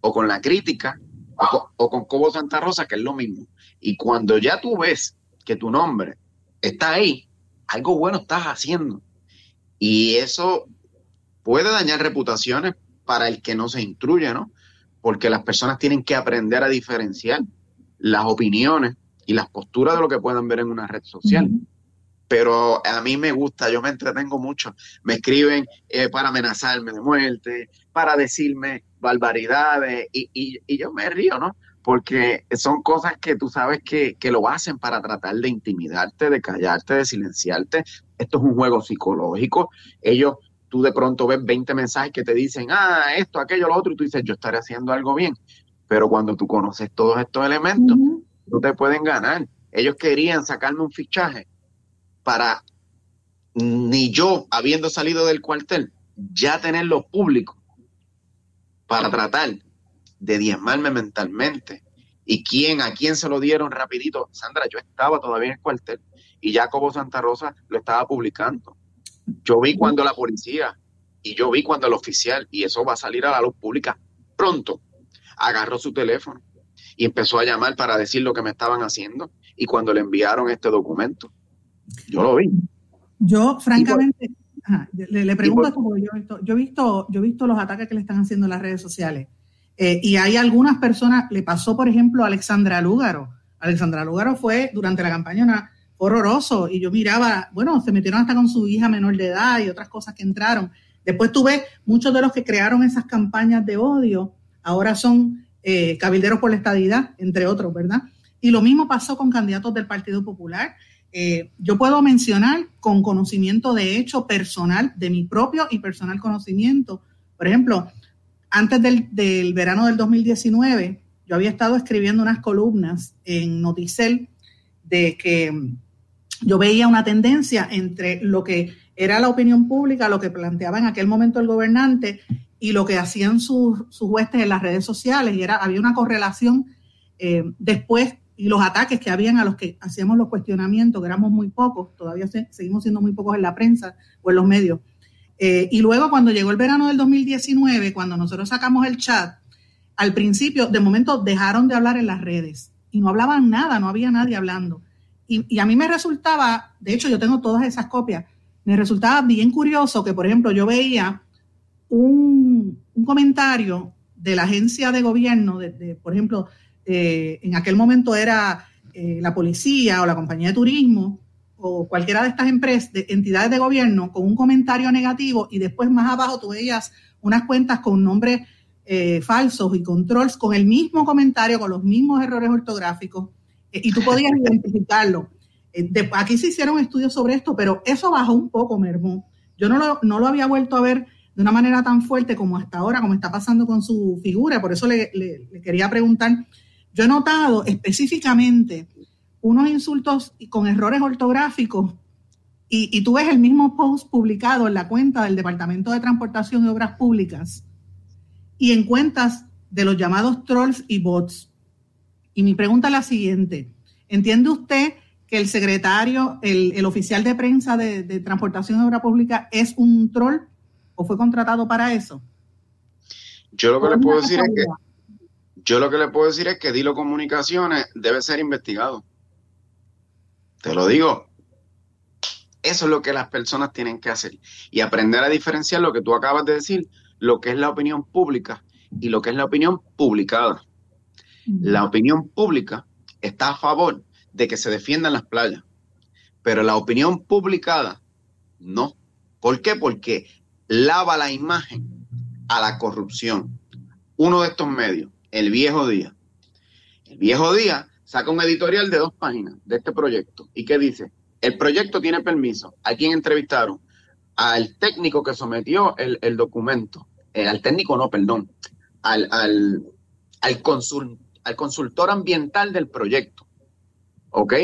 o con la crítica o con, Cobo Santa Rosa, que es lo mismo. Y cuando ya tú ves que tu nombre está ahí, algo bueno estás haciendo. Y eso puede dañar reputaciones para el que no se instruye, ¿no? Porque las personas tienen que aprender a diferenciar las opiniones y las posturas de lo que puedan ver en una red social. Pero a mí me gusta, yo me entretengo mucho. Me escriben eh, para amenazarme de muerte, para decirme barbaridades y, y, yo me río, ¿no? Porque son cosas que tú sabes que, que lo hacen para tratar de intimidarte, de callarte, de silenciarte. Esto es un juego psicológico. Ellos, tú de pronto ves 20 mensajes que te dicen, ah, esto, aquello, lo otro, y tú dices, yo estaré haciendo algo bien. Pero cuando tú conoces todos estos elementos, no te pueden ganar. Ellos querían sacarme un fichaje para ni yo, habiendo salido del cuartel, ya tenerlo público para tratar de diezmarme mentalmente. ¿Y quién, a quién se lo dieron rapidito? Sandra, yo estaba todavía en el cuartel y Jacobo Santa Rosa lo estaba publicando. Yo vi cuando la policía y yo vi cuando el oficial, y eso va a salir a la luz pública pronto, agarró su teléfono y empezó a llamar para decir lo que me estaban haciendo y cuando le enviaron este documento. Yo lo vi. Yo, francamente, le, pregunto, yo, he visto, yo, he visto, yo he visto los ataques que le están haciendo en las redes sociales. Eh, y hay algunas personas, le pasó, por ejemplo, a Alexandra Lúgaro. Alexandra Lúgaro fue durante la campaña horroroso y yo miraba, bueno, se metieron hasta con su hija menor de edad y otras cosas que entraron. Después tuve muchos de los que crearon esas campañas de odio, ahora son eh, cabilderos por la estadidad, entre otros, ¿verdad? Y lo mismo pasó con candidatos del Partido Popular. Eh, yo puedo mencionar con conocimiento de hecho personal, de mi propio y personal conocimiento. Por ejemplo, antes del, verano del 2019, yo había estado escribiendo unas columnas en Noticel de que yo veía una tendencia entre lo que era la opinión pública, lo que planteaba en aquel momento el gobernante y lo que hacían sus, sus huestes en las redes sociales. Y era, había una correlación. Eh, después y los ataques que habían a los que hacíamos los cuestionamientos, que éramos muy pocos, todavía seguimos siendo muy pocos en la prensa o en los medios. Eh, y luego cuando llegó el verano del 2019, cuando nosotros sacamos el chat, al principio, de momento, dejaron de hablar en las redes y no hablaban nada, no había nadie hablando. Y, a mí me resultaba, de hecho yo tengo todas esas copias, me resultaba bien curioso que, por ejemplo, yo veía un, comentario de la agencia de gobierno, de por ejemplo, eh, en aquel momento era eh, la policía o la compañía de turismo o cualquiera de estas empresas, de entidades de gobierno, con un comentario negativo y después más abajo tú veías unas cuentas con nombres eh, falsos y controls con el mismo comentario, con los mismos errores ortográficos y tú podías [laughs] identificarlo. aquí se hicieron estudios sobre esto, pero eso bajó un poco, Mermó. Yo no lo, no lo había vuelto a ver de una manera tan fuerte como hasta ahora, como está pasando con su figura. Por eso le, quería preguntar, yo he notado específicamente unos insultos con errores ortográficos y, y, tú ves el mismo post publicado en la cuenta del Departamento de Transportación y Obras Públicas y en cuentas de los llamados trolls y bots. Y mi pregunta es la siguiente. ¿Entiende usted que el secretario, el, oficial de prensa de, Transportación y Obra Pública es un troll o fue contratado para eso? Yo lo que le puedo decir es que yo lo que le puedo decir es que Dilo Comunicaciones debe ser investigado. Te lo digo. Eso es lo que las personas tienen que hacer y aprender a diferenciar lo que tú acabas de decir, lo que es la opinión pública y lo que es la opinión publicada. La opinión pública está a favor de que se defiendan las playas, pero la opinión publicada no. ¿Por qué? Porque lava la imagen a la corrupción. Uno de estos medios, el viejo día. El viejo día saca un editorial de dos páginas de este proyecto. ¿Y qué dice? El proyecto tiene permiso. ¿A quién entrevistaron? Al técnico que sometió el, documento. Eh, al técnico no, perdón. Al, al, al, al consultor ambiental del proyecto. ¿Ok?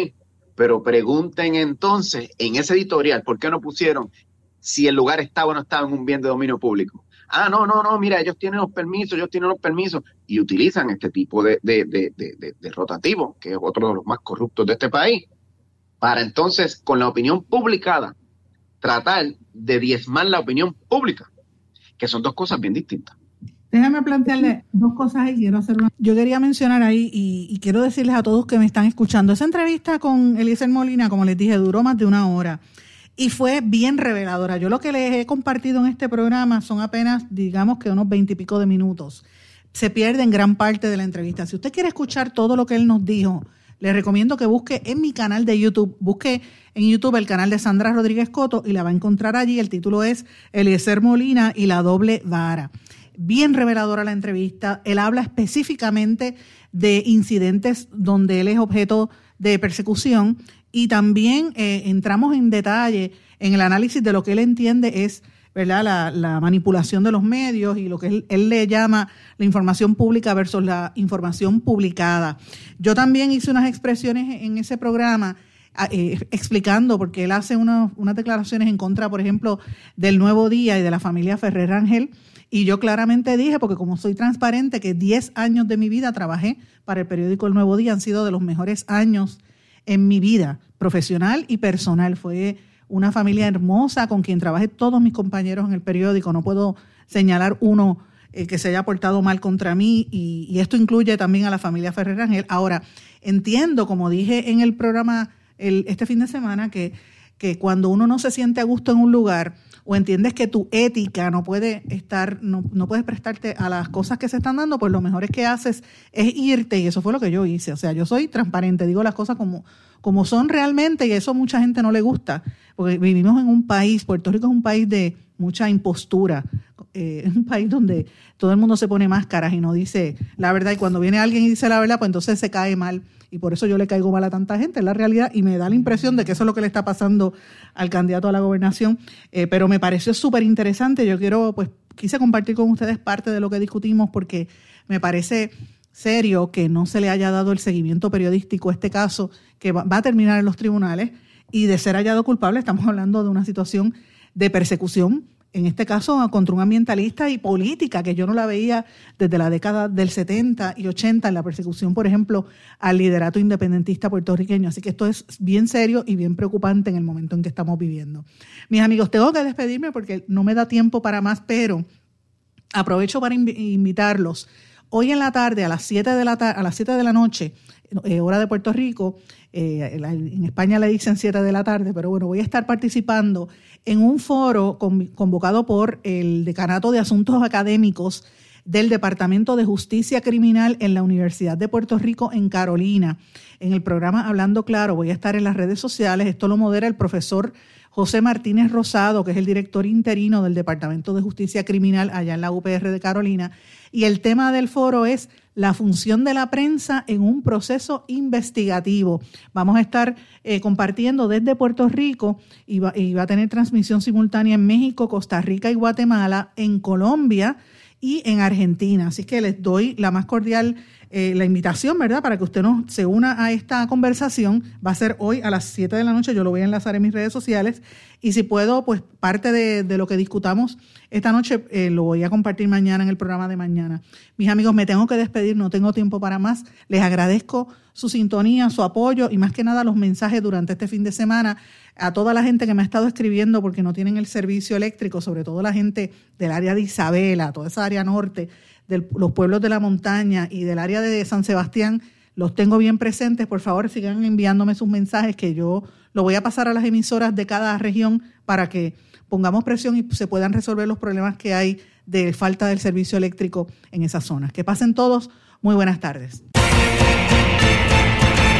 Pero pregunten entonces en ese editorial, ¿por qué no pusieron si el lugar estaba o no estaba en un bien de dominio público? Ah, no, no, no, mira, ellos tienen los permisos, ellos tienen los permisos y utilizan este tipo de, de, de, de rotativo, que es otro de los más corruptos de este país, para entonces, con la opinión publicada, tratar de diezmar la opinión pública, que son dos cosas bien distintas. Déjame plantearle dos cosas y quiero hacer una. Yo quería mencionar ahí y, quiero decirles a todos que me están escuchando. Esa entrevista con Eliezer Molina, como les dije, duró más de una hora y fue bien reveladora. Yo lo que les he compartido en este programa son apenas, digamos que unos veintipico de minutos. Se pierde en gran parte de la entrevista. Si usted quiere escuchar todo lo que él nos dijo, le recomiendo que busque en mi canal de YouTube, busque en YouTube el canal de Sandra Rodríguez Coto y la va a encontrar allí. El título es Eliezer Molina y la doble vara bien reveladora la entrevista. Él habla específicamente de incidentes donde él es objeto de persecución y también eh, entramos en detalle en el análisis de lo que él entiende es ¿verdad? La, manipulación de los medios y lo que él, le llama la información pública versus la información publicada. Yo también hice unas expresiones en ese programa eh, explicando, porque él hace unas declaraciones en contra, por ejemplo, del Nuevo Día y de la familia Ferrer Ángel y yo claramente dije, porque como soy transparente, que 10 años de mi vida trabajé para el periódico El Nuevo Día, han sido de los mejores años en mi vida profesional y personal. Fue una familia hermosa con quien trabajé todos mis compañeros en el periódico. No puedo señalar uno eh, que se haya portado mal contra mí y, esto incluye también a la familia Ferrer Ángel. Ahora, entiendo, como dije en el programa este fin de semana, que, que cuando uno no se siente a gusto en un lugar, o entiendes que tu ética no puede estar, no, no puedes prestarte a las cosas que se están dando, pues lo mejor es que haces es irte. Y eso fue lo que yo hice. O sea, yo soy transparente, digo las cosas como, como son realmente y eso mucha gente no le gusta, porque vivimos en un país, Puerto Rico es un país de mucha impostura, eh, es un país donde todo el mundo se pone máscaras y no dice la verdad. Y cuando viene alguien y dice la verdad, pues entonces se cae mal y por eso yo le caigo mal a tanta gente, es la realidad, y me da la impresión de que eso es lo que le está pasando al candidato a la gobernación, eh, pero me pareció súper interesante, yo quiero, pues, quise compartir con ustedes parte de lo que discutimos porque me parece serio que no se le haya dado el seguimiento periodístico a este caso que va a terminar en los tribunales y de ser hallado culpable estamos hablando de una situación de persecución en este caso contra un ambientalista y política, que yo no la veía desde la década del 70 y 80 en la persecución, por ejemplo, al liderato independentista puertorriqueño. Así que esto es bien serio y bien preocupante en el momento en que estamos viviendo. Mis amigos, tengo que despedirme porque no me da tiempo para más, pero aprovecho para invitarlos. Hoy en la tarde, a las 7 de la, a las 7 de la noche, eh, hora de Puerto Rico, eh, en España le dicen 7 de la tarde, pero bueno, voy a estar participando en un foro convocado por el Decanato de Asuntos Académicos del Departamento de Justicia Criminal en la Universidad de Puerto Rico en Carolina. En el programa Hablando Claro, voy a estar en las redes sociales, esto lo modera el profesor José Martínez Rosado, que es el director interino del Departamento de Justicia Criminal allá en la UPR de Carolina. Y el tema del foro es la función de la prensa en un proceso investigativo. Vamos a estar eh, compartiendo desde Puerto Rico y va, y va a tener transmisión simultánea en México, Costa Rica y Guatemala, en Colombia y en Argentina. Así que les doy la más cordial eh, la invitación, ¿verdad? Para que usted nos, se una a esta conversación. Va a ser hoy a las 7 de la noche. Yo lo voy a enlazar en mis redes sociales. Y si puedo, pues parte de, lo que discutamos esta noche eh, lo voy a compartir mañana en el programa de mañana. Mis amigos, me tengo que despedir. No tengo tiempo para más. Les agradezco su sintonía, su apoyo y más que nada los mensajes durante este fin de semana a toda la gente que me ha estado escribiendo porque no tienen el servicio eléctrico, sobre todo la gente del área de Isabela, toda esa área norte de los pueblos de la montaña y del área de San Sebastián, los tengo bien presentes. Por favor, sigan enviándome sus mensajes que yo lo voy a pasar a las emisoras de cada región para que pongamos presión y se puedan resolver los problemas que hay de falta del servicio eléctrico en esas zonas. Que pasen todos. Muy buenas tardes.